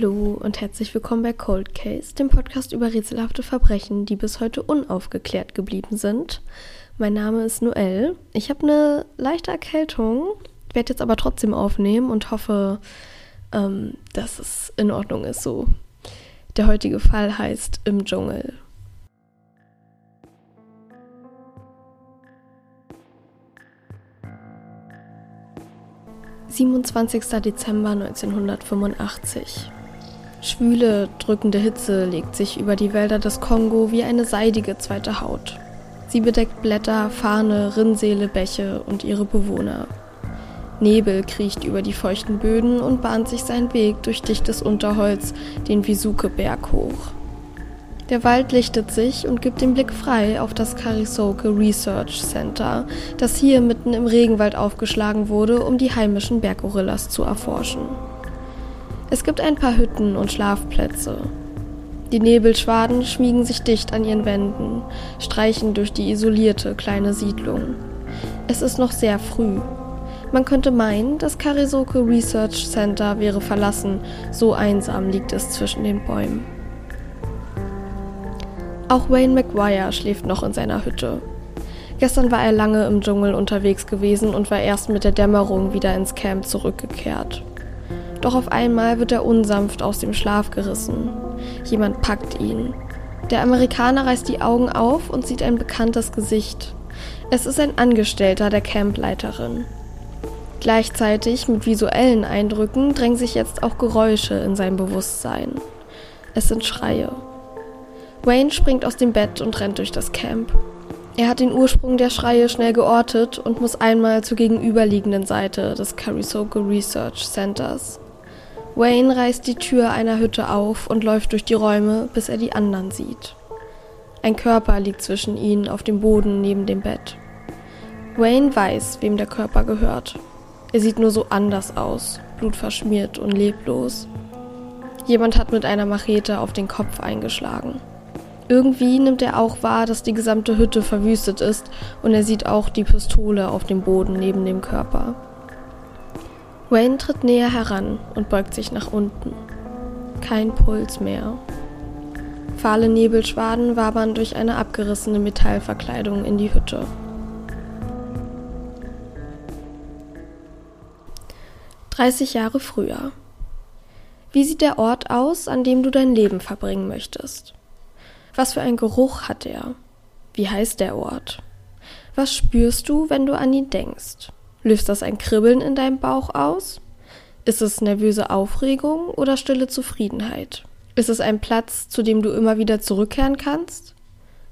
Hallo und herzlich willkommen bei Cold Case, dem Podcast über rätselhafte Verbrechen, die bis heute unaufgeklärt geblieben sind. Mein Name ist Noelle. Ich habe eine leichte Erkältung, werde jetzt aber trotzdem aufnehmen und hoffe, ähm, dass es in Ordnung ist so. Der heutige Fall heißt Im Dschungel. 27. Dezember 1985. Schwüle, drückende Hitze legt sich über die Wälder des Kongo wie eine seidige zweite Haut. Sie bedeckt Blätter, Farne, Rinnsale, Bäche und ihre Bewohner. Nebel kriecht über die feuchten Böden und bahnt sich seinen Weg durch dichtes Unterholz den Wisuke-Berg hoch. Der Wald lichtet sich und gibt den Blick frei auf das Karisoke Research Center, das hier mitten im Regenwald aufgeschlagen wurde, um die heimischen Berggorillas zu erforschen. Es gibt ein paar Hütten und Schlafplätze. Die Nebelschwaden schmiegen sich dicht an ihren Wänden, streichen durch die isolierte kleine Siedlung. Es ist noch sehr früh. Man könnte meinen, das Karisoke Research Center wäre verlassen, so einsam liegt es zwischen den Bäumen. Auch Wayne McGuire schläft noch in seiner Hütte. Gestern war er lange im Dschungel unterwegs gewesen und war erst mit der Dämmerung wieder ins Camp zurückgekehrt. Doch auf einmal wird er unsanft aus dem Schlaf gerissen. Jemand packt ihn. Der Amerikaner reißt die Augen auf und sieht ein bekanntes Gesicht. Es ist ein Angestellter der Campleiterin. Gleichzeitig mit visuellen Eindrücken drängen sich jetzt auch Geräusche in sein Bewusstsein. Es sind Schreie. Wayne springt aus dem Bett und rennt durch das Camp. Er hat den Ursprung der Schreie schnell geortet und muss einmal zur gegenüberliegenden Seite des Carisoke Research Centers. Wayne reißt die Tür einer Hütte auf und läuft durch die Räume, bis er die anderen sieht. Ein Körper liegt zwischen ihnen auf dem Boden neben dem Bett. Wayne weiß, wem der Körper gehört. Er sieht nur so anders aus, blutverschmiert und leblos. Jemand hat mit einer Machete auf den Kopf eingeschlagen. Irgendwie nimmt er auch wahr, dass die gesamte Hütte verwüstet ist und er sieht auch die Pistole auf dem Boden neben dem Körper. Wayne tritt näher heran und beugt sich nach unten. Kein Puls mehr. Fahle Nebelschwaden wabern durch eine abgerissene Metallverkleidung in die Hütte. Dreißig Jahre früher. Wie sieht der Ort aus, an dem du dein Leben verbringen möchtest? Was für ein Geruch hat er? Wie heißt der Ort? Was spürst du, wenn du an ihn denkst? Löst das ein Kribbeln in deinem Bauch aus? Ist es nervöse Aufregung oder stille Zufriedenheit? Ist es ein Platz, zu dem du immer wieder zurückkehren kannst?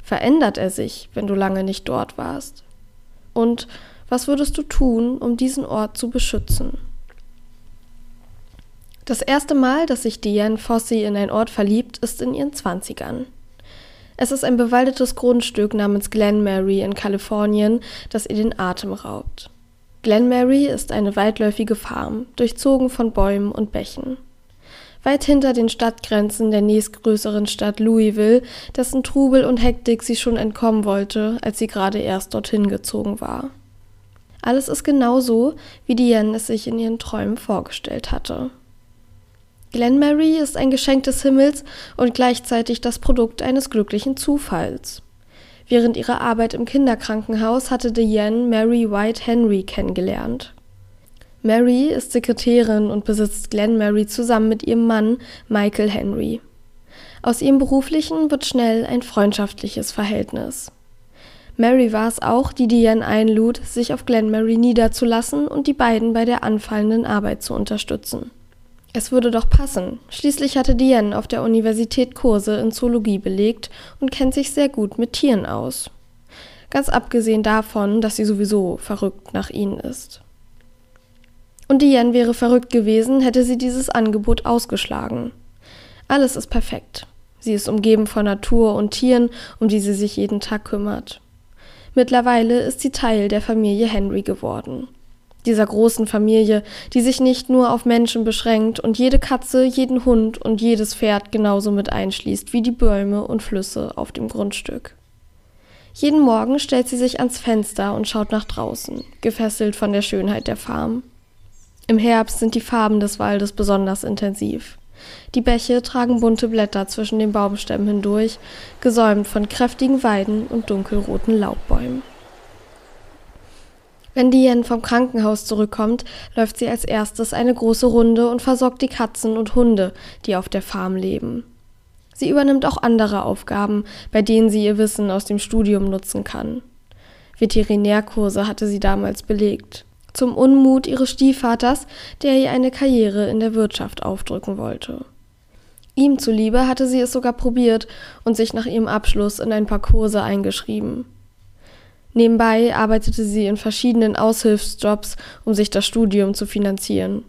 Verändert er sich, wenn du lange nicht dort warst? Und was würdest du tun, um diesen Ort zu beschützen? Das erste Mal, dass sich Diane Fossey in einen Ort verliebt, ist in ihren Zwanzigern. Es ist ein bewaldetes Grundstück namens Glen Mary in Kalifornien, das ihr den Atem raubt. Glen Mary ist eine weitläufige Farm, durchzogen von Bäumen und Bächen. Weit hinter den Stadtgrenzen der nächstgrößeren Stadt Louisville, dessen Trubel und Hektik sie schon entkommen wollte, als sie gerade erst dorthin gezogen war. Alles ist genau so, wie Diane es sich in ihren Träumen vorgestellt hatte. Glenmary ist ein Geschenk des Himmels und gleichzeitig das Produkt eines glücklichen Zufalls. Während ihrer Arbeit im Kinderkrankenhaus hatte Diane Mary White Henry kennengelernt. Mary ist Sekretärin und besitzt Glenmary zusammen mit ihrem Mann Michael Henry. Aus ihrem beruflichen wird schnell ein freundschaftliches Verhältnis. Mary war es auch, die Diane einlud, sich auf Glenmary niederzulassen und die beiden bei der anfallenden Arbeit zu unterstützen. Es würde doch passen. Schließlich hatte Diane auf der Universität Kurse in Zoologie belegt und kennt sich sehr gut mit Tieren aus. Ganz abgesehen davon, dass sie sowieso verrückt nach ihnen ist. Und Diane wäre verrückt gewesen, hätte sie dieses Angebot ausgeschlagen. Alles ist perfekt. Sie ist umgeben von Natur und Tieren, um die sie sich jeden Tag kümmert. Mittlerweile ist sie Teil der Familie Henry geworden dieser großen Familie, die sich nicht nur auf Menschen beschränkt und jede Katze, jeden Hund und jedes Pferd genauso mit einschließt wie die Bäume und Flüsse auf dem Grundstück. Jeden Morgen stellt sie sich ans Fenster und schaut nach draußen, gefesselt von der Schönheit der Farm. Im Herbst sind die Farben des Waldes besonders intensiv. Die Bäche tragen bunte Blätter zwischen den Baumstämmen hindurch, gesäumt von kräftigen Weiden und dunkelroten Laubbäumen. Wenn Diane vom Krankenhaus zurückkommt, läuft sie als erstes eine große Runde und versorgt die Katzen und Hunde, die auf der Farm leben. Sie übernimmt auch andere Aufgaben, bei denen sie ihr Wissen aus dem Studium nutzen kann. Veterinärkurse hatte sie damals belegt. Zum Unmut ihres Stiefvaters, der ihr eine Karriere in der Wirtschaft aufdrücken wollte. Ihm zuliebe hatte sie es sogar probiert und sich nach ihrem Abschluss in ein paar Kurse eingeschrieben. Nebenbei arbeitete sie in verschiedenen Aushilfsjobs, um sich das Studium zu finanzieren.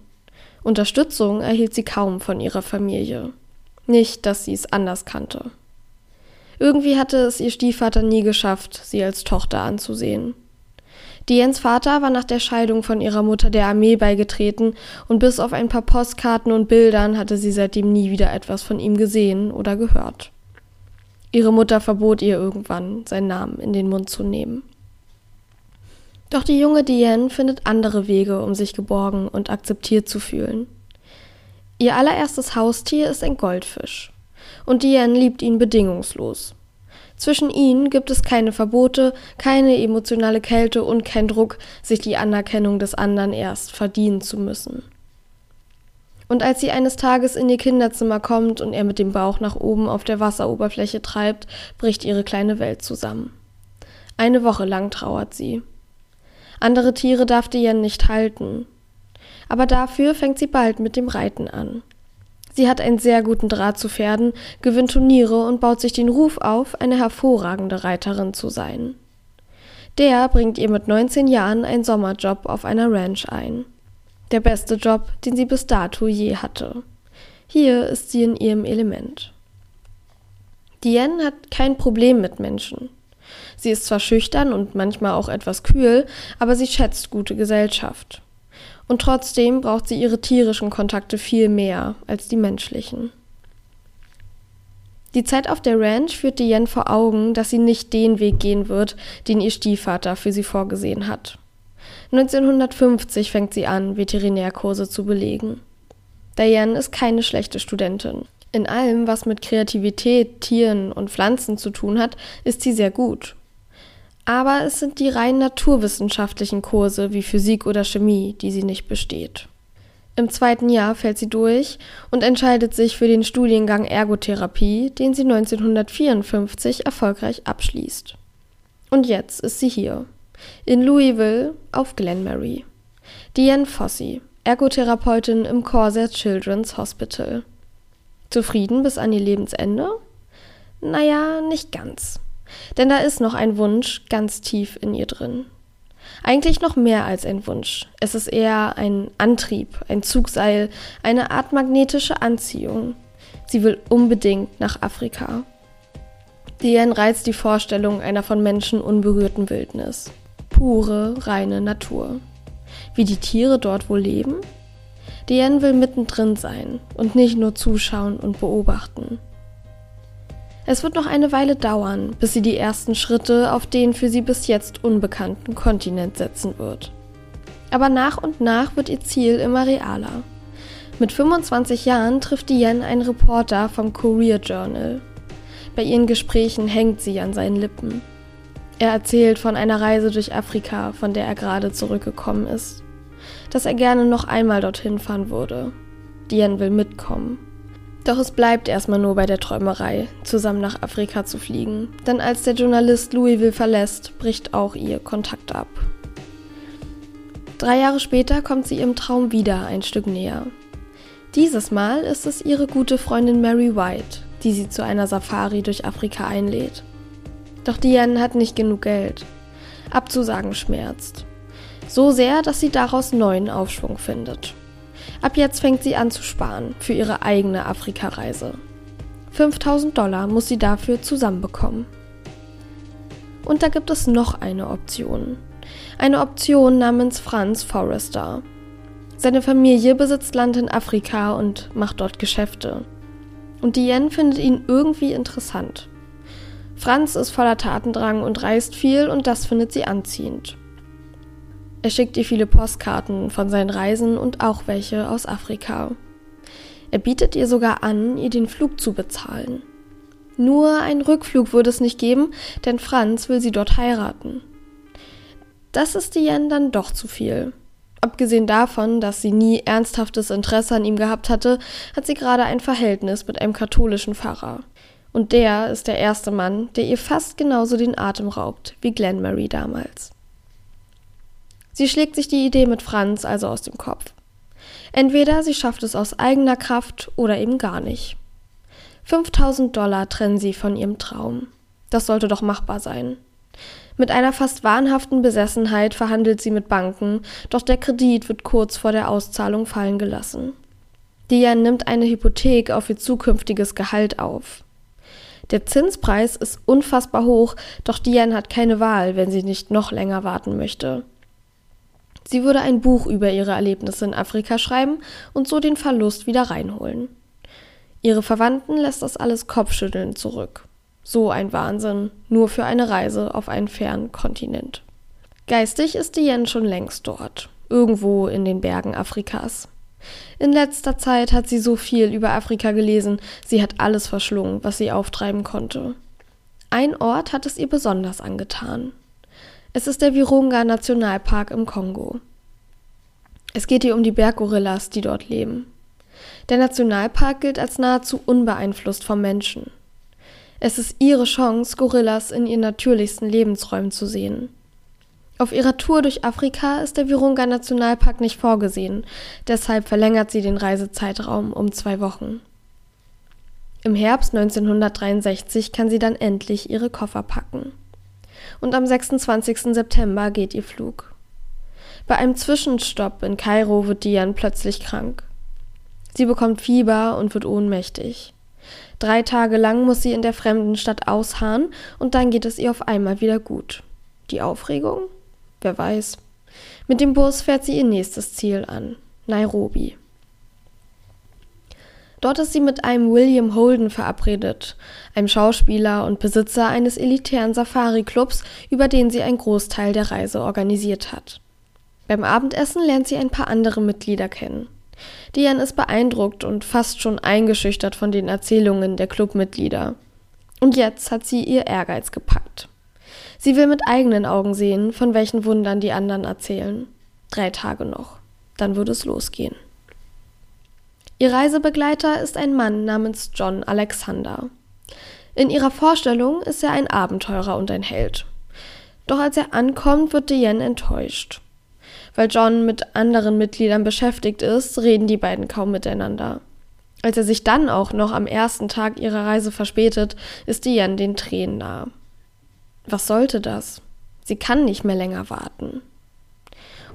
Unterstützung erhielt sie kaum von ihrer Familie. Nicht, dass sie es anders kannte. Irgendwie hatte es ihr Stiefvater nie geschafft, sie als Tochter anzusehen. Diens Vater war nach der Scheidung von ihrer Mutter der Armee beigetreten und bis auf ein paar Postkarten und Bildern hatte sie seitdem nie wieder etwas von ihm gesehen oder gehört. Ihre Mutter verbot ihr irgendwann, seinen Namen in den Mund zu nehmen. Doch die junge Diane findet andere Wege, um sich geborgen und akzeptiert zu fühlen. Ihr allererstes Haustier ist ein Goldfisch. Und Diane liebt ihn bedingungslos. Zwischen ihnen gibt es keine Verbote, keine emotionale Kälte und kein Druck, sich die Anerkennung des anderen erst verdienen zu müssen. Und als sie eines Tages in ihr Kinderzimmer kommt und er mit dem Bauch nach oben auf der Wasseroberfläche treibt, bricht ihre kleine Welt zusammen. Eine Woche lang trauert sie. Andere Tiere darf Diane nicht halten. Aber dafür fängt sie bald mit dem Reiten an. Sie hat einen sehr guten Draht zu Pferden, gewinnt Turniere und baut sich den Ruf auf, eine hervorragende Reiterin zu sein. Der bringt ihr mit 19 Jahren einen Sommerjob auf einer Ranch ein. Der beste Job, den sie bis dato je hatte. Hier ist sie in ihrem Element. Diane hat kein Problem mit Menschen. Sie ist zwar schüchtern und manchmal auch etwas kühl, aber sie schätzt gute Gesellschaft. Und trotzdem braucht sie ihre tierischen Kontakte viel mehr als die menschlichen. Die Zeit auf der Ranch führt Diane vor Augen, dass sie nicht den Weg gehen wird, den ihr Stiefvater für sie vorgesehen hat. 1950 fängt sie an, Veterinärkurse zu belegen. Diane ist keine schlechte Studentin. In allem, was mit Kreativität, Tieren und Pflanzen zu tun hat, ist sie sehr gut aber es sind die rein naturwissenschaftlichen Kurse wie Physik oder Chemie, die sie nicht besteht. Im zweiten Jahr fällt sie durch und entscheidet sich für den Studiengang Ergotherapie, den sie 1954 erfolgreich abschließt. Und jetzt ist sie hier, in Louisville auf Glenmary. Diane Fossey, Ergotherapeutin im Corsair Children's Hospital. Zufrieden bis an ihr Lebensende? Naja, nicht ganz. Denn da ist noch ein Wunsch ganz tief in ihr drin. Eigentlich noch mehr als ein Wunsch. Es ist eher ein Antrieb, ein Zugseil, eine Art magnetische Anziehung. Sie will unbedingt nach Afrika. Diane reizt die Vorstellung einer von Menschen unberührten Wildnis. Pure, reine Natur. Wie die Tiere dort wohl leben? Diane will mittendrin sein und nicht nur zuschauen und beobachten. Es wird noch eine Weile dauern, bis sie die ersten Schritte auf den für sie bis jetzt unbekannten Kontinent setzen wird. Aber nach und nach wird ihr Ziel immer realer. Mit 25 Jahren trifft Diane einen Reporter vom Courier Journal. Bei ihren Gesprächen hängt sie an seinen Lippen. Er erzählt von einer Reise durch Afrika, von der er gerade zurückgekommen ist. Dass er gerne noch einmal dorthin fahren würde. Diane will mitkommen. Doch es bleibt erstmal nur bei der Träumerei, zusammen nach Afrika zu fliegen, denn als der Journalist Louisville verlässt, bricht auch ihr Kontakt ab. Drei Jahre später kommt sie ihrem Traum wieder ein Stück näher. Dieses Mal ist es ihre gute Freundin Mary White, die sie zu einer Safari durch Afrika einlädt. Doch Diane hat nicht genug Geld. Abzusagen schmerzt. So sehr, dass sie daraus neuen Aufschwung findet. Ab jetzt fängt sie an zu sparen für ihre eigene Afrikareise. 5000 Dollar muss sie dafür zusammenbekommen. Und da gibt es noch eine Option. Eine Option namens Franz Forrester. Seine Familie besitzt Land in Afrika und macht dort Geschäfte. Und Diane findet ihn irgendwie interessant. Franz ist voller Tatendrang und reist viel und das findet sie anziehend. Er schickt ihr viele Postkarten von seinen Reisen und auch welche aus Afrika. Er bietet ihr sogar an, ihr den Flug zu bezahlen. Nur einen Rückflug würde es nicht geben, denn Franz will sie dort heiraten. Das ist Diane dann doch zu viel. Abgesehen davon, dass sie nie ernsthaftes Interesse an ihm gehabt hatte, hat sie gerade ein Verhältnis mit einem katholischen Pfarrer. Und der ist der erste Mann, der ihr fast genauso den Atem raubt wie Glenn Murray damals. Sie schlägt sich die Idee mit Franz also aus dem Kopf. Entweder sie schafft es aus eigener Kraft oder eben gar nicht. 5000 Dollar trennen sie von ihrem Traum. Das sollte doch machbar sein. Mit einer fast wahnhaften Besessenheit verhandelt sie mit Banken, doch der Kredit wird kurz vor der Auszahlung fallen gelassen. Diane nimmt eine Hypothek auf ihr zukünftiges Gehalt auf. Der Zinspreis ist unfassbar hoch, doch Diane hat keine Wahl, wenn sie nicht noch länger warten möchte. Sie würde ein Buch über ihre Erlebnisse in Afrika schreiben und so den Verlust wieder reinholen. Ihre Verwandten lässt das alles Kopfschütteln zurück. So ein Wahnsinn, nur für eine Reise auf einen fernen Kontinent. Geistig ist Diane schon längst dort, irgendwo in den Bergen Afrikas. In letzter Zeit hat sie so viel über Afrika gelesen, sie hat alles verschlungen, was sie auftreiben konnte. Ein Ort hat es ihr besonders angetan. Es ist der Virunga Nationalpark im Kongo. Es geht ihr um die Berggorillas, die dort leben. Der Nationalpark gilt als nahezu unbeeinflusst vom Menschen. Es ist ihre Chance, Gorillas in ihren natürlichsten Lebensräumen zu sehen. Auf ihrer Tour durch Afrika ist der Virunga Nationalpark nicht vorgesehen, deshalb verlängert sie den Reisezeitraum um zwei Wochen. Im Herbst 1963 kann sie dann endlich ihre Koffer packen. Und am 26. September geht ihr Flug. Bei einem Zwischenstopp in Kairo wird Diane plötzlich krank. Sie bekommt Fieber und wird ohnmächtig. Drei Tage lang muss sie in der fremden Stadt ausharren und dann geht es ihr auf einmal wieder gut. Die Aufregung? Wer weiß. Mit dem Bus fährt sie ihr nächstes Ziel an, Nairobi. Dort ist sie mit einem William Holden verabredet, einem Schauspieler und Besitzer eines elitären Safari-Clubs, über den sie einen Großteil der Reise organisiert hat. Beim Abendessen lernt sie ein paar andere Mitglieder kennen. Diane ist beeindruckt und fast schon eingeschüchtert von den Erzählungen der Clubmitglieder. Und jetzt hat sie ihr Ehrgeiz gepackt. Sie will mit eigenen Augen sehen, von welchen Wundern die anderen erzählen. Drei Tage noch. Dann würde es losgehen. Ihr Reisebegleiter ist ein Mann namens John Alexander. In ihrer Vorstellung ist er ein Abenteurer und ein Held. Doch als er ankommt, wird Diane enttäuscht. Weil John mit anderen Mitgliedern beschäftigt ist, reden die beiden kaum miteinander. Als er sich dann auch noch am ersten Tag ihrer Reise verspätet, ist Diane den Tränen nahe. Was sollte das? Sie kann nicht mehr länger warten.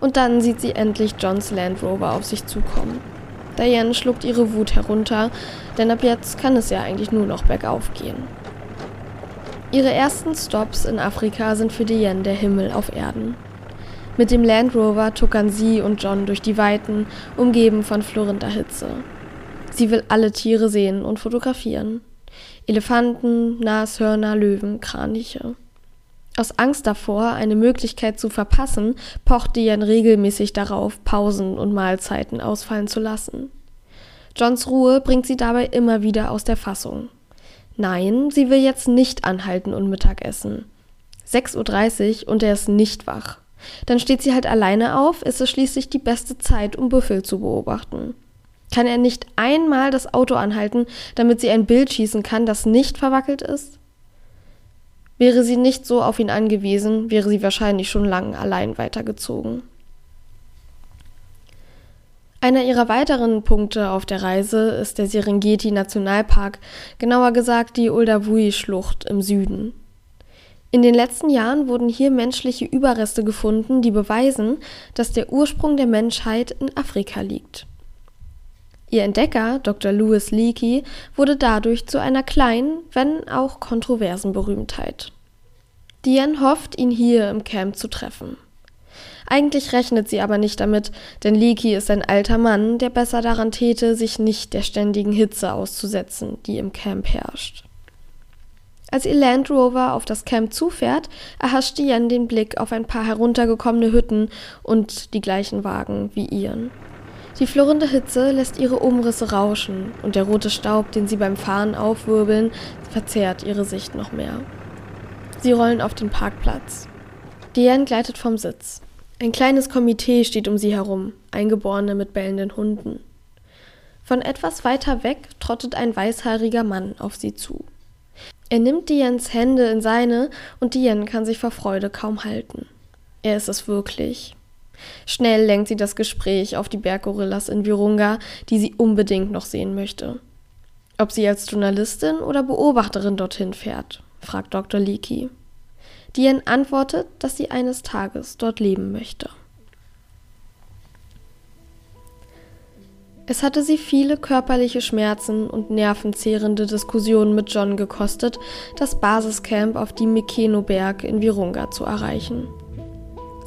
Und dann sieht sie endlich Johns Land Rover auf sich zukommen. Diane schluckt ihre Wut herunter, denn ab jetzt kann es ja eigentlich nur noch bergauf gehen. Ihre ersten Stops in Afrika sind für Diane der Himmel auf Erden. Mit dem Land Rover tuckern sie und John durch die Weiten, umgeben von florrender Hitze. Sie will alle Tiere sehen und fotografieren. Elefanten, Nashörner, Löwen, Kraniche. Aus Angst davor, eine Möglichkeit zu verpassen, pocht Diane regelmäßig darauf, Pausen und Mahlzeiten ausfallen zu lassen. Johns Ruhe bringt sie dabei immer wieder aus der Fassung. Nein, sie will jetzt nicht anhalten und Mittag essen. 6.30 Uhr und er ist nicht wach. Dann steht sie halt alleine auf, ist es schließlich die beste Zeit, um Büffel zu beobachten. Kann er nicht einmal das Auto anhalten, damit sie ein Bild schießen kann, das nicht verwackelt ist? Wäre sie nicht so auf ihn angewiesen, wäre sie wahrscheinlich schon lang allein weitergezogen. Einer ihrer weiteren Punkte auf der Reise ist der Serengeti Nationalpark, genauer gesagt die Uldavui-Schlucht im Süden. In den letzten Jahren wurden hier menschliche Überreste gefunden, die beweisen, dass der Ursprung der Menschheit in Afrika liegt. Ihr Entdecker, Dr. Louis Leakey, wurde dadurch zu einer kleinen, wenn auch kontroversen Berühmtheit. Diane hofft, ihn hier im Camp zu treffen. Eigentlich rechnet sie aber nicht damit, denn Leakey ist ein alter Mann, der besser daran täte, sich nicht der ständigen Hitze auszusetzen, die im Camp herrscht. Als ihr Land Rover auf das Camp zufährt, erhascht Diane den Blick auf ein paar heruntergekommene Hütten und die gleichen Wagen wie ihren. Die flirrende Hitze lässt ihre Umrisse rauschen und der rote Staub, den sie beim Fahren aufwirbeln, verzerrt ihre Sicht noch mehr. Sie rollen auf den Parkplatz. Diane gleitet vom Sitz. Ein kleines Komitee steht um sie herum, Eingeborene mit bellenden Hunden. Von etwas weiter weg trottet ein weißhaariger Mann auf sie zu. Er nimmt Dianes Hände in seine und Diane kann sich vor Freude kaum halten. Er ist es wirklich. Schnell lenkt sie das Gespräch auf die Berggorillas in Virunga, die sie unbedingt noch sehen möchte. Ob sie als Journalistin oder Beobachterin dorthin fährt, fragt Dr. Leakey. Diane antwortet, dass sie eines Tages dort leben möchte. Es hatte sie viele körperliche Schmerzen und nervenzehrende Diskussionen mit John gekostet, das Basiscamp auf die Mikeno-Berg in Virunga zu erreichen.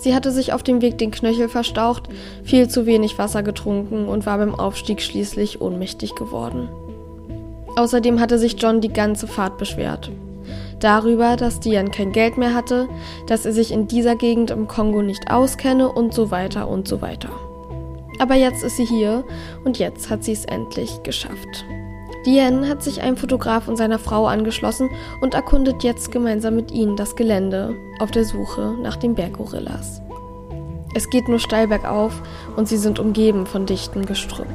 Sie hatte sich auf dem Weg den Knöchel verstaucht, viel zu wenig Wasser getrunken und war beim Aufstieg schließlich ohnmächtig geworden. Außerdem hatte sich John die ganze Fahrt beschwert. Darüber, dass Diane kein Geld mehr hatte, dass er sich in dieser Gegend im Kongo nicht auskenne und so weiter und so weiter. Aber jetzt ist sie hier und jetzt hat sie es endlich geschafft. Diane hat sich einem Fotograf und seiner Frau angeschlossen und erkundet jetzt gemeinsam mit ihnen das Gelände auf der Suche nach den Berggorillas. Es geht nur steil bergauf und sie sind umgeben von dichtem Gestrüpp.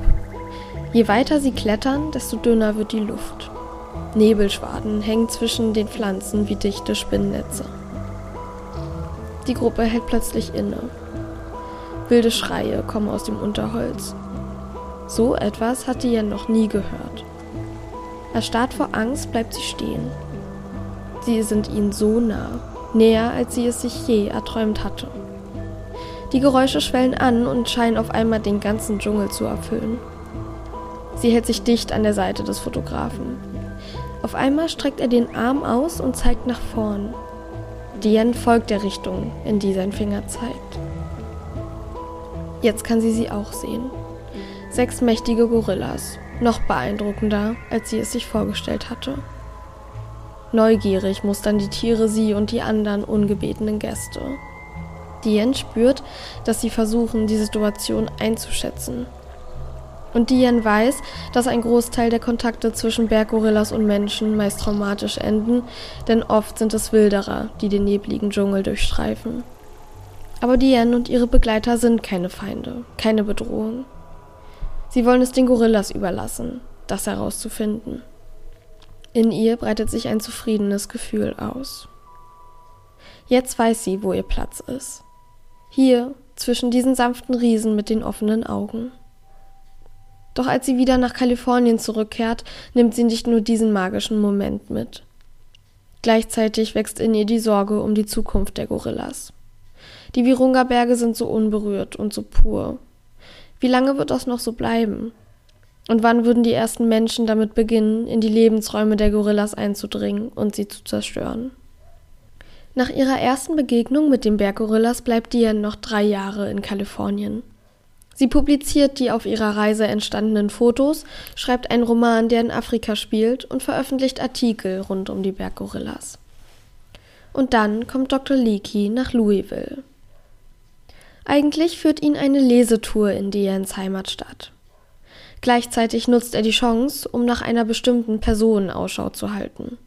Je weiter sie klettern, desto dünner wird die Luft. Nebelschwaden hängen zwischen den Pflanzen wie dichte Spinnnetze. Die Gruppe hält plötzlich inne. Wilde Schreie kommen aus dem Unterholz. So etwas hat Diane noch nie gehört. Erstarrt vor Angst bleibt sie stehen. Sie sind ihnen so nah, näher als sie es sich je erträumt hatte. Die Geräusche schwellen an und scheinen auf einmal den ganzen Dschungel zu erfüllen. Sie hält sich dicht an der Seite des Fotografen. Auf einmal streckt er den Arm aus und zeigt nach vorn. Diane folgt der Richtung, in die sein Finger zeigt. Jetzt kann sie sie auch sehen. Sechs mächtige Gorillas, noch beeindruckender, als sie es sich vorgestellt hatte. Neugierig mustern die Tiere sie und die anderen ungebetenen Gäste. Diane spürt, dass sie versuchen, die Situation einzuschätzen. Und Diane weiß, dass ein Großteil der Kontakte zwischen Berggorillas und Menschen meist traumatisch enden, denn oft sind es Wilderer, die den nebligen Dschungel durchstreifen. Aber Diane und ihre Begleiter sind keine Feinde, keine Bedrohung. Sie wollen es den Gorillas überlassen, das herauszufinden. In ihr breitet sich ein zufriedenes Gefühl aus. Jetzt weiß sie, wo ihr Platz ist. Hier, zwischen diesen sanften Riesen mit den offenen Augen. Doch als sie wieder nach Kalifornien zurückkehrt, nimmt sie nicht nur diesen magischen Moment mit. Gleichzeitig wächst in ihr die Sorge um die Zukunft der Gorillas. Die Virunga-Berge sind so unberührt und so pur, wie lange wird das noch so bleiben? Und wann würden die ersten Menschen damit beginnen, in die Lebensräume der Gorillas einzudringen und sie zu zerstören? Nach ihrer ersten Begegnung mit den Berggorillas bleibt Diane noch drei Jahre in Kalifornien. Sie publiziert die auf ihrer Reise entstandenen Fotos, schreibt einen Roman, der in Afrika spielt, und veröffentlicht Artikel rund um die Berggorillas. Und dann kommt Dr. Leakey nach Louisville. Eigentlich führt ihn eine Lesetour in Dians Heimatstadt. Gleichzeitig nutzt er die Chance, um nach einer bestimmten Person Ausschau zu halten.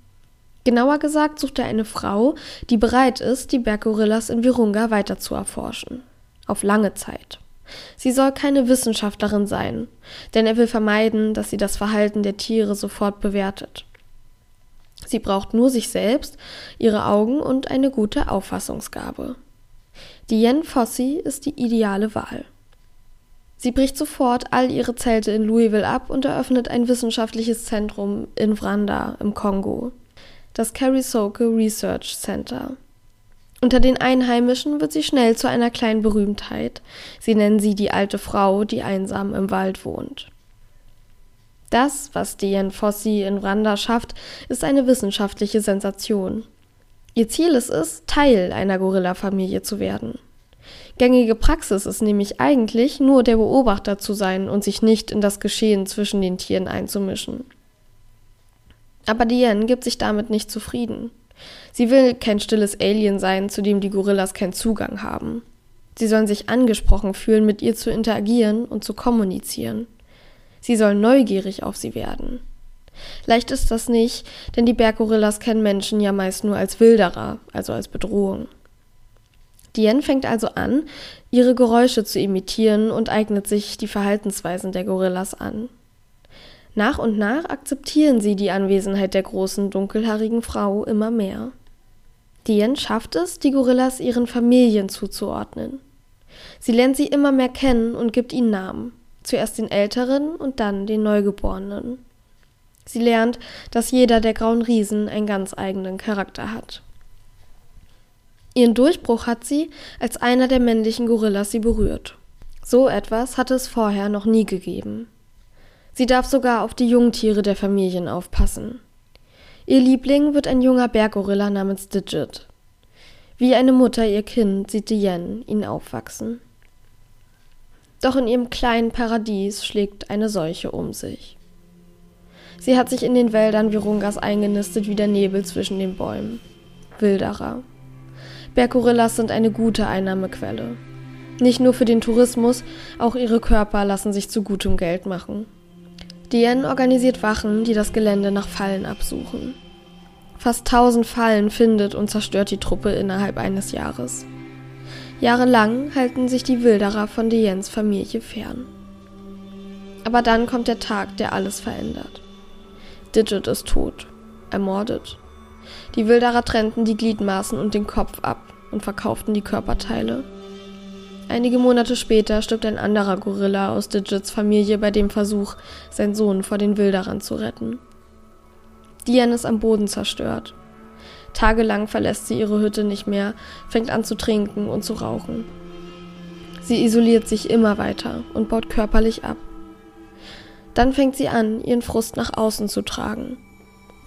Genauer gesagt sucht er eine Frau, die bereit ist, die Berggorillas in Virunga weiter zu erforschen. Auf lange Zeit. Sie soll keine Wissenschaftlerin sein, denn er will vermeiden, dass sie das Verhalten der Tiere sofort bewertet. Sie braucht nur sich selbst, ihre Augen und eine gute Auffassungsgabe. Diane Fossey ist die ideale Wahl. Sie bricht sofort all ihre Zelte in Louisville ab und eröffnet ein wissenschaftliches Zentrum in Vranda im Kongo, das Karisoke Research Center. Unter den Einheimischen wird sie schnell zu einer kleinen Berühmtheit. Sie nennen sie die alte Frau, die einsam im Wald wohnt. Das, was Diane Fossey in Vranda schafft, ist eine wissenschaftliche Sensation. Ihr Ziel ist es, Teil einer Gorilla-Familie zu werden. Gängige Praxis ist nämlich eigentlich nur der Beobachter zu sein und sich nicht in das Geschehen zwischen den Tieren einzumischen. Aber Diane gibt sich damit nicht zufrieden. Sie will kein stilles Alien sein, zu dem die Gorillas keinen Zugang haben. Sie sollen sich angesprochen fühlen, mit ihr zu interagieren und zu kommunizieren. Sie sollen neugierig auf sie werden. Leicht ist das nicht, denn die Berggorillas kennen Menschen ja meist nur als Wilderer, also als Bedrohung. Diane fängt also an, ihre Geräusche zu imitieren und eignet sich die Verhaltensweisen der Gorillas an. Nach und nach akzeptieren sie die Anwesenheit der großen, dunkelhaarigen Frau immer mehr. Diane schafft es, die Gorillas ihren Familien zuzuordnen. Sie lernt sie immer mehr kennen und gibt ihnen Namen, zuerst den Älteren und dann den Neugeborenen. Sie lernt, dass jeder der grauen Riesen einen ganz eigenen Charakter hat. Ihren Durchbruch hat sie, als einer der männlichen Gorillas sie berührt. So etwas hatte es vorher noch nie gegeben. Sie darf sogar auf die Jungtiere der Familien aufpassen. Ihr Liebling wird ein junger Berggorilla namens Digit. Wie eine Mutter ihr Kind sieht Diane ihn aufwachsen. Doch in ihrem kleinen Paradies schlägt eine Seuche um sich. Sie hat sich in den Wäldern Virungas eingenistet wie der Nebel zwischen den Bäumen. Wilderer. Berggorillas sind eine gute Einnahmequelle. Nicht nur für den Tourismus, auch ihre Körper lassen sich zu gutem Geld machen. Diane organisiert Wachen, die das Gelände nach Fallen absuchen. Fast tausend Fallen findet und zerstört die Truppe innerhalb eines Jahres. Jahrelang halten sich die Wilderer von Dianes Familie fern. Aber dann kommt der Tag, der alles verändert. Digit ist tot, ermordet. Die Wilderer trennten die Gliedmaßen und den Kopf ab und verkauften die Körperteile. Einige Monate später stirbt ein anderer Gorilla aus Digits Familie bei dem Versuch, seinen Sohn vor den Wilderern zu retten. Diane ist am Boden zerstört. Tagelang verlässt sie ihre Hütte nicht mehr, fängt an zu trinken und zu rauchen. Sie isoliert sich immer weiter und baut körperlich ab. Dann fängt sie an, ihren Frust nach außen zu tragen.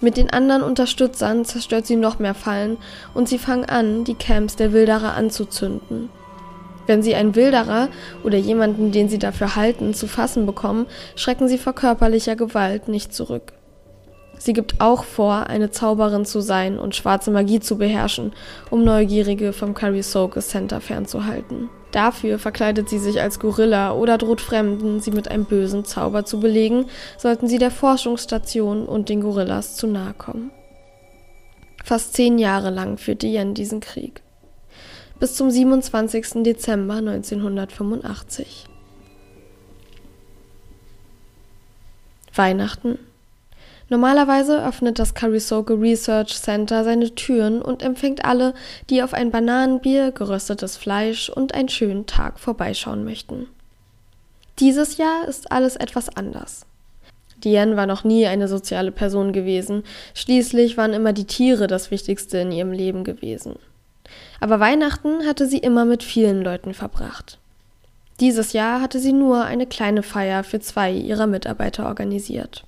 Mit den anderen Unterstützern zerstört sie noch mehr Fallen und sie fangen an, die Camps der Wilderer anzuzünden. Wenn sie einen Wilderer oder jemanden, den sie dafür halten, zu fassen bekommen, schrecken sie vor körperlicher Gewalt nicht zurück. Sie gibt auch vor, eine Zauberin zu sein und schwarze Magie zu beherrschen, um Neugierige vom Carisoke Center fernzuhalten. Dafür verkleidet sie sich als Gorilla oder droht Fremden, sie mit einem bösen Zauber zu belegen, sollten sie der Forschungsstation und den Gorillas zu nahe kommen. Fast zehn Jahre lang führte Yen diesen Krieg. Bis zum 27. Dezember 1985. Weihnachten Normalerweise öffnet das Carisoke Research Center seine Türen und empfängt alle, die auf ein Bananenbier, geröstetes Fleisch und einen schönen Tag vorbeischauen möchten. Dieses Jahr ist alles etwas anders. Diane war noch nie eine soziale Person gewesen, schließlich waren immer die Tiere das Wichtigste in ihrem Leben gewesen. Aber Weihnachten hatte sie immer mit vielen Leuten verbracht. Dieses Jahr hatte sie nur eine kleine Feier für zwei ihrer Mitarbeiter organisiert.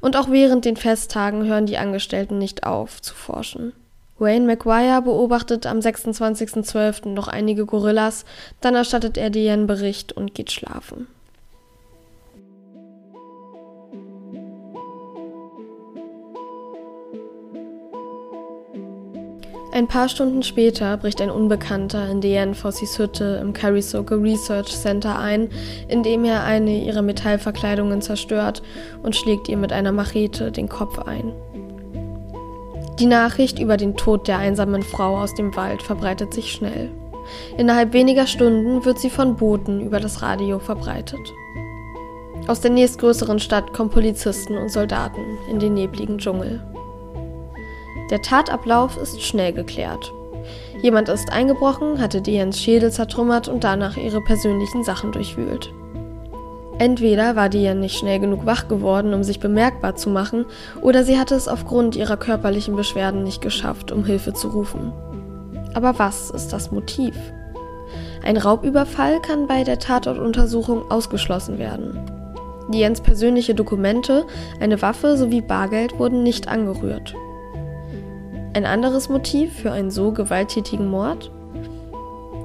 Und auch während den Festtagen hören die Angestellten nicht auf zu forschen. Wayne McGuire beobachtet am 26.12. noch einige Gorillas, dann erstattet er Diane Bericht und geht schlafen. Ein paar Stunden später bricht ein Unbekannter in Diane Fossys Hütte im Carisoke Research Center ein, indem er eine ihrer Metallverkleidungen zerstört und schlägt ihr mit einer Machete den Kopf ein. Die Nachricht über den Tod der einsamen Frau aus dem Wald verbreitet sich schnell. Innerhalb weniger Stunden wird sie von Booten über das Radio verbreitet. Aus der nächstgrößeren Stadt kommen Polizisten und Soldaten in den nebligen Dschungel. Der Tatablauf ist schnell geklärt. Jemand ist eingebrochen, hatte Dians Schädel zertrümmert und danach ihre persönlichen Sachen durchwühlt. Entweder war Diane nicht schnell genug wach geworden, um sich bemerkbar zu machen, oder sie hatte es aufgrund ihrer körperlichen Beschwerden nicht geschafft, um Hilfe zu rufen. Aber was ist das Motiv? Ein Raubüberfall kann bei der Tatortuntersuchung ausgeschlossen werden. Dianes persönliche Dokumente, eine Waffe sowie Bargeld wurden nicht angerührt. Ein anderes Motiv für einen so gewalttätigen Mord?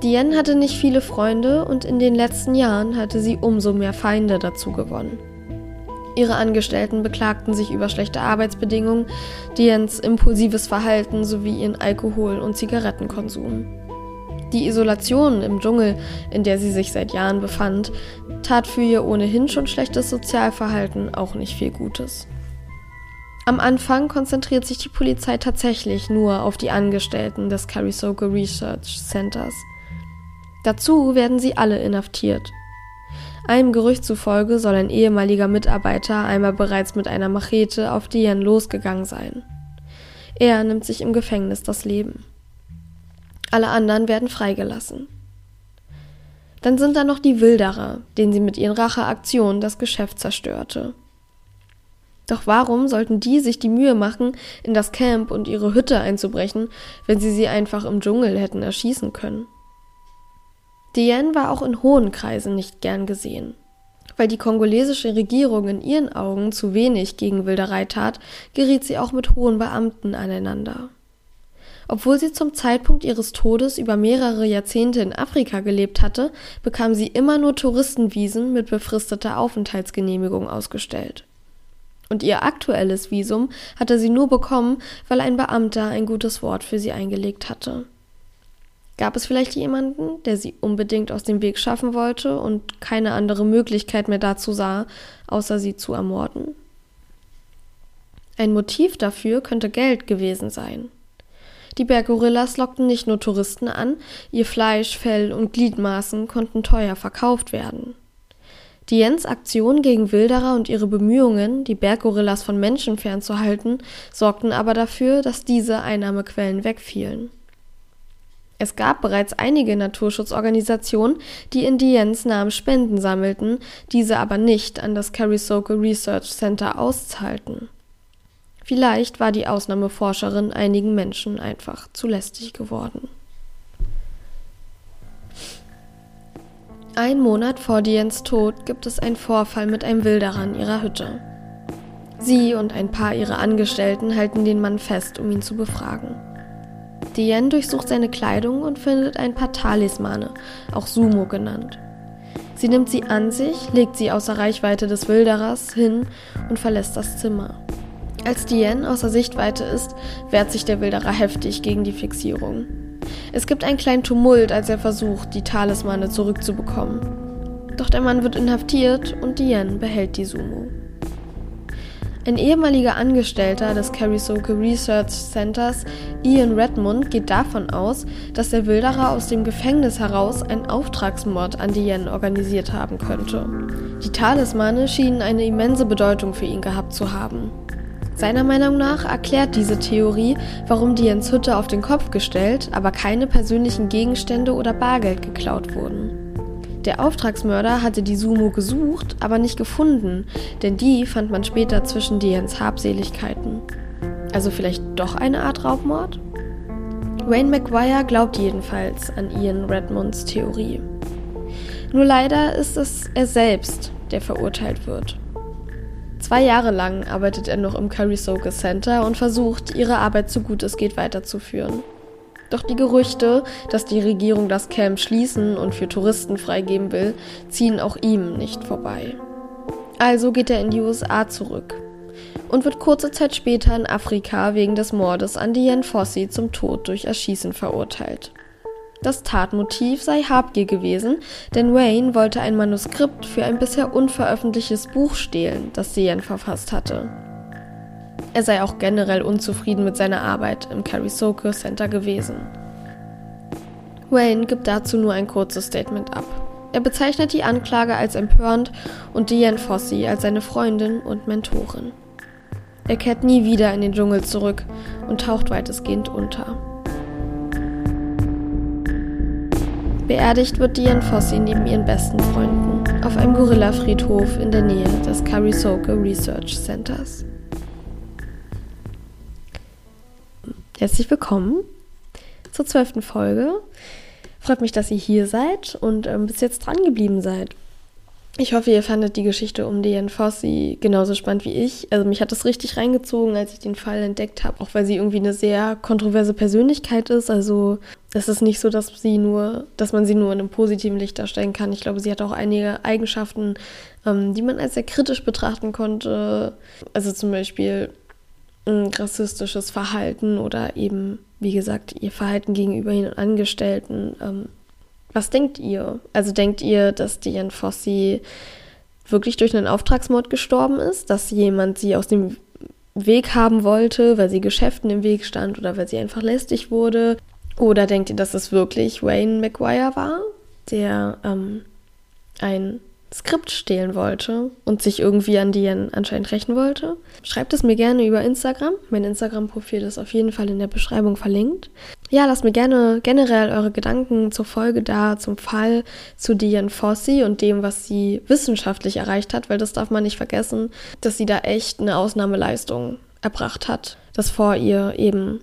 Diane hatte nicht viele Freunde und in den letzten Jahren hatte sie umso mehr Feinde dazu gewonnen. Ihre Angestellten beklagten sich über schlechte Arbeitsbedingungen, Dianes impulsives Verhalten sowie ihren Alkohol- und Zigarettenkonsum. Die Isolation im Dschungel, in der sie sich seit Jahren befand, tat für ihr ohnehin schon schlechtes Sozialverhalten auch nicht viel Gutes. Am Anfang konzentriert sich die Polizei tatsächlich nur auf die Angestellten des Carisoka Research Centers. Dazu werden sie alle inhaftiert. Einem Gerücht zufolge soll ein ehemaliger Mitarbeiter einmal bereits mit einer Machete auf Diane losgegangen sein. Er nimmt sich im Gefängnis das Leben. Alle anderen werden freigelassen. Dann sind da noch die Wilderer, denen sie mit ihren Racheaktionen das Geschäft zerstörte. Doch warum sollten die sich die Mühe machen, in das Camp und ihre Hütte einzubrechen, wenn sie sie einfach im Dschungel hätten erschießen können? Diane war auch in hohen Kreisen nicht gern gesehen. Weil die kongolesische Regierung in ihren Augen zu wenig gegen Wilderei tat, geriet sie auch mit hohen Beamten aneinander. Obwohl sie zum Zeitpunkt ihres Todes über mehrere Jahrzehnte in Afrika gelebt hatte, bekam sie immer nur Touristenvisen mit befristeter Aufenthaltsgenehmigung ausgestellt. Und ihr aktuelles Visum hatte sie nur bekommen, weil ein Beamter ein gutes Wort für sie eingelegt hatte. Gab es vielleicht jemanden, der sie unbedingt aus dem Weg schaffen wollte und keine andere Möglichkeit mehr dazu sah, außer sie zu ermorden? Ein Motiv dafür könnte Geld gewesen sein. Die Berggorillas lockten nicht nur Touristen an, ihr Fleisch, Fell und Gliedmaßen konnten teuer verkauft werden. Die Jens Aktion gegen Wilderer und ihre Bemühungen, die Berggorillas von Menschen fernzuhalten, sorgten aber dafür, dass diese Einnahmequellen wegfielen. Es gab bereits einige Naturschutzorganisationen, die in Diens Namen Spenden sammelten, diese aber nicht an das Carisoka Research Center auszahlten. Vielleicht war die Ausnahmeforscherin einigen Menschen einfach zu lästig geworden. Ein Monat vor Diens Tod gibt es einen Vorfall mit einem Wilderer in ihrer Hütte. Sie und ein paar ihrer Angestellten halten den Mann fest, um ihn zu befragen. Diane durchsucht seine Kleidung und findet ein paar Talismane, auch Sumo genannt. Sie nimmt sie an sich, legt sie außer Reichweite des Wilderers hin und verlässt das Zimmer. Als Diane außer Sichtweite ist, wehrt sich der Wilderer heftig gegen die Fixierung. Es gibt einen kleinen Tumult, als er versucht, die Talismane zurückzubekommen. Doch der Mann wird inhaftiert und Diane behält die Sumo. Ein ehemaliger Angestellter des Carisoka Research Centers, Ian Redmond, geht davon aus, dass der Wilderer aus dem Gefängnis heraus einen Auftragsmord an Diane organisiert haben könnte. Die Talismane schienen eine immense Bedeutung für ihn gehabt zu haben. Seiner Meinung nach erklärt diese Theorie, warum Dianes Hütte auf den Kopf gestellt, aber keine persönlichen Gegenstände oder Bargeld geklaut wurden. Der Auftragsmörder hatte die Sumo gesucht, aber nicht gefunden, denn die fand man später zwischen Dians Habseligkeiten. Also vielleicht doch eine Art Raubmord? Wayne McGuire glaubt jedenfalls an Ian Redmonds Theorie. Nur leider ist es er selbst, der verurteilt wird. Zwei Jahre lang arbeitet er noch im Carisoka Center und versucht, ihre Arbeit so gut es geht weiterzuführen. Doch die Gerüchte, dass die Regierung das Camp schließen und für Touristen freigeben will, ziehen auch ihm nicht vorbei. Also geht er in die USA zurück und wird kurze Zeit später in Afrika wegen des Mordes an Diane Fossey zum Tod durch Erschießen verurteilt. Das Tatmotiv sei Habgier gewesen, denn Wayne wollte ein Manuskript für ein bisher unveröffentlichtes Buch stehlen, das Diane verfasst hatte. Er sei auch generell unzufrieden mit seiner Arbeit im Carisoke Center gewesen. Wayne gibt dazu nur ein kurzes Statement ab. Er bezeichnet die Anklage als empörend und Diane Fossey als seine Freundin und Mentorin. Er kehrt nie wieder in den Dschungel zurück und taucht weitestgehend unter. Beerdigt wird Diane Fossey neben ihren besten Freunden auf einem Gorilla-Friedhof in der Nähe des Carisoke Research Centers. Herzlich willkommen zur zwölften Folge. Freut mich, dass ihr hier seid und ähm, bis jetzt dran geblieben seid. Ich hoffe, ihr fandet die Geschichte um Diane Fossey genauso spannend wie ich. Also mich hat das richtig reingezogen, als ich den Fall entdeckt habe, auch weil sie irgendwie eine sehr kontroverse Persönlichkeit ist. Also es ist nicht so, dass sie nur, dass man sie nur in einem positiven Licht darstellen kann. Ich glaube, sie hat auch einige Eigenschaften, ähm, die man als sehr kritisch betrachten konnte. Also zum Beispiel ein rassistisches Verhalten oder eben, wie gesagt, ihr Verhalten gegenüber ihren Angestellten. Ähm, was denkt ihr? Also denkt ihr, dass Diane Fossey wirklich durch einen Auftragsmord gestorben ist, dass jemand sie aus dem Weg haben wollte, weil sie Geschäften im Weg stand oder weil sie einfach lästig wurde? Oder denkt ihr, dass es wirklich Wayne McGuire war, der ähm, ein Skript stehlen wollte und sich irgendwie an die anscheinend rächen wollte. Schreibt es mir gerne über Instagram. Mein Instagram-Profil ist auf jeden Fall in der Beschreibung verlinkt. Ja, lasst mir gerne generell eure Gedanken zur Folge da, zum Fall zu Diane Fossey und dem, was sie wissenschaftlich erreicht hat, weil das darf man nicht vergessen, dass sie da echt eine Ausnahmeleistung erbracht hat, dass vor ihr eben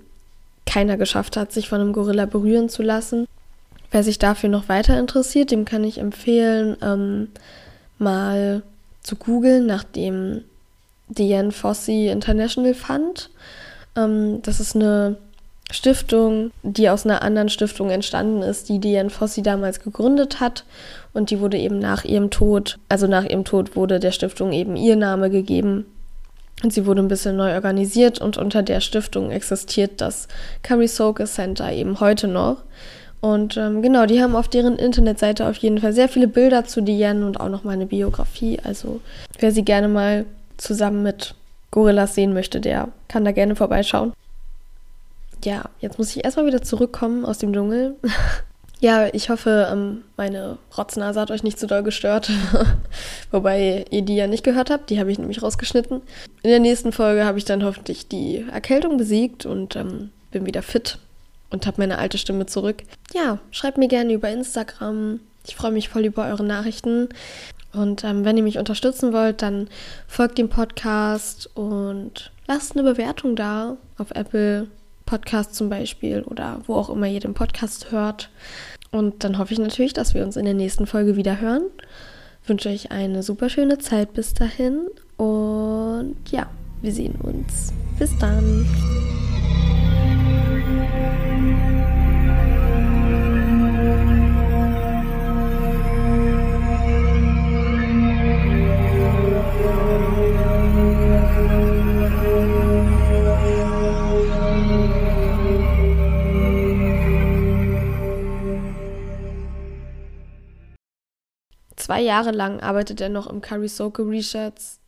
keiner geschafft hat, sich von einem Gorilla berühren zu lassen. Wer sich dafür noch weiter interessiert, dem kann ich empfehlen, ähm, mal zu googeln nach dem Diane Fossey International Fund. Ähm, das ist eine Stiftung, die aus einer anderen Stiftung entstanden ist, die Diane Fossey damals gegründet hat. Und die wurde eben nach ihrem Tod, also nach ihrem Tod wurde der Stiftung eben ihr Name gegeben. Und sie wurde ein bisschen neu organisiert und unter der Stiftung existiert das Carisoka Center eben heute noch. Und ähm, genau, die haben auf deren Internetseite auf jeden Fall sehr viele Bilder zu Diane und auch noch mal eine Biografie. Also wer sie gerne mal zusammen mit Gorillas sehen möchte, der kann da gerne vorbeischauen. Ja, jetzt muss ich erstmal wieder zurückkommen aus dem Dschungel. ja, ich hoffe, ähm, meine Rotznase hat euch nicht zu doll gestört. Wobei ihr die ja nicht gehört habt, die habe ich nämlich rausgeschnitten. In der nächsten Folge habe ich dann hoffentlich die Erkältung besiegt und ähm, bin wieder fit und habe meine alte Stimme zurück. Ja, schreibt mir gerne über Instagram. Ich freue mich voll über eure Nachrichten. Und ähm, wenn ihr mich unterstützen wollt, dann folgt dem Podcast und lasst eine Bewertung da auf Apple Podcast zum Beispiel oder wo auch immer ihr den Podcast hört. Und dann hoffe ich natürlich, dass wir uns in der nächsten Folge wieder hören. Wünsche euch eine super schöne Zeit bis dahin und ja, wir sehen uns. Bis dann. Zwei Jahre lang arbeitet er noch im Karisoke Research.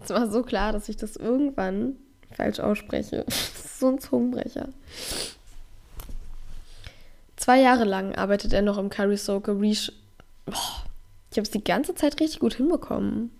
Es war so klar, dass ich das irgendwann falsch ausspreche. so ein Zungenbrecher. Zwei Jahre lang arbeitet er noch im Karisoke Research. Ich habe es die ganze Zeit richtig gut hinbekommen.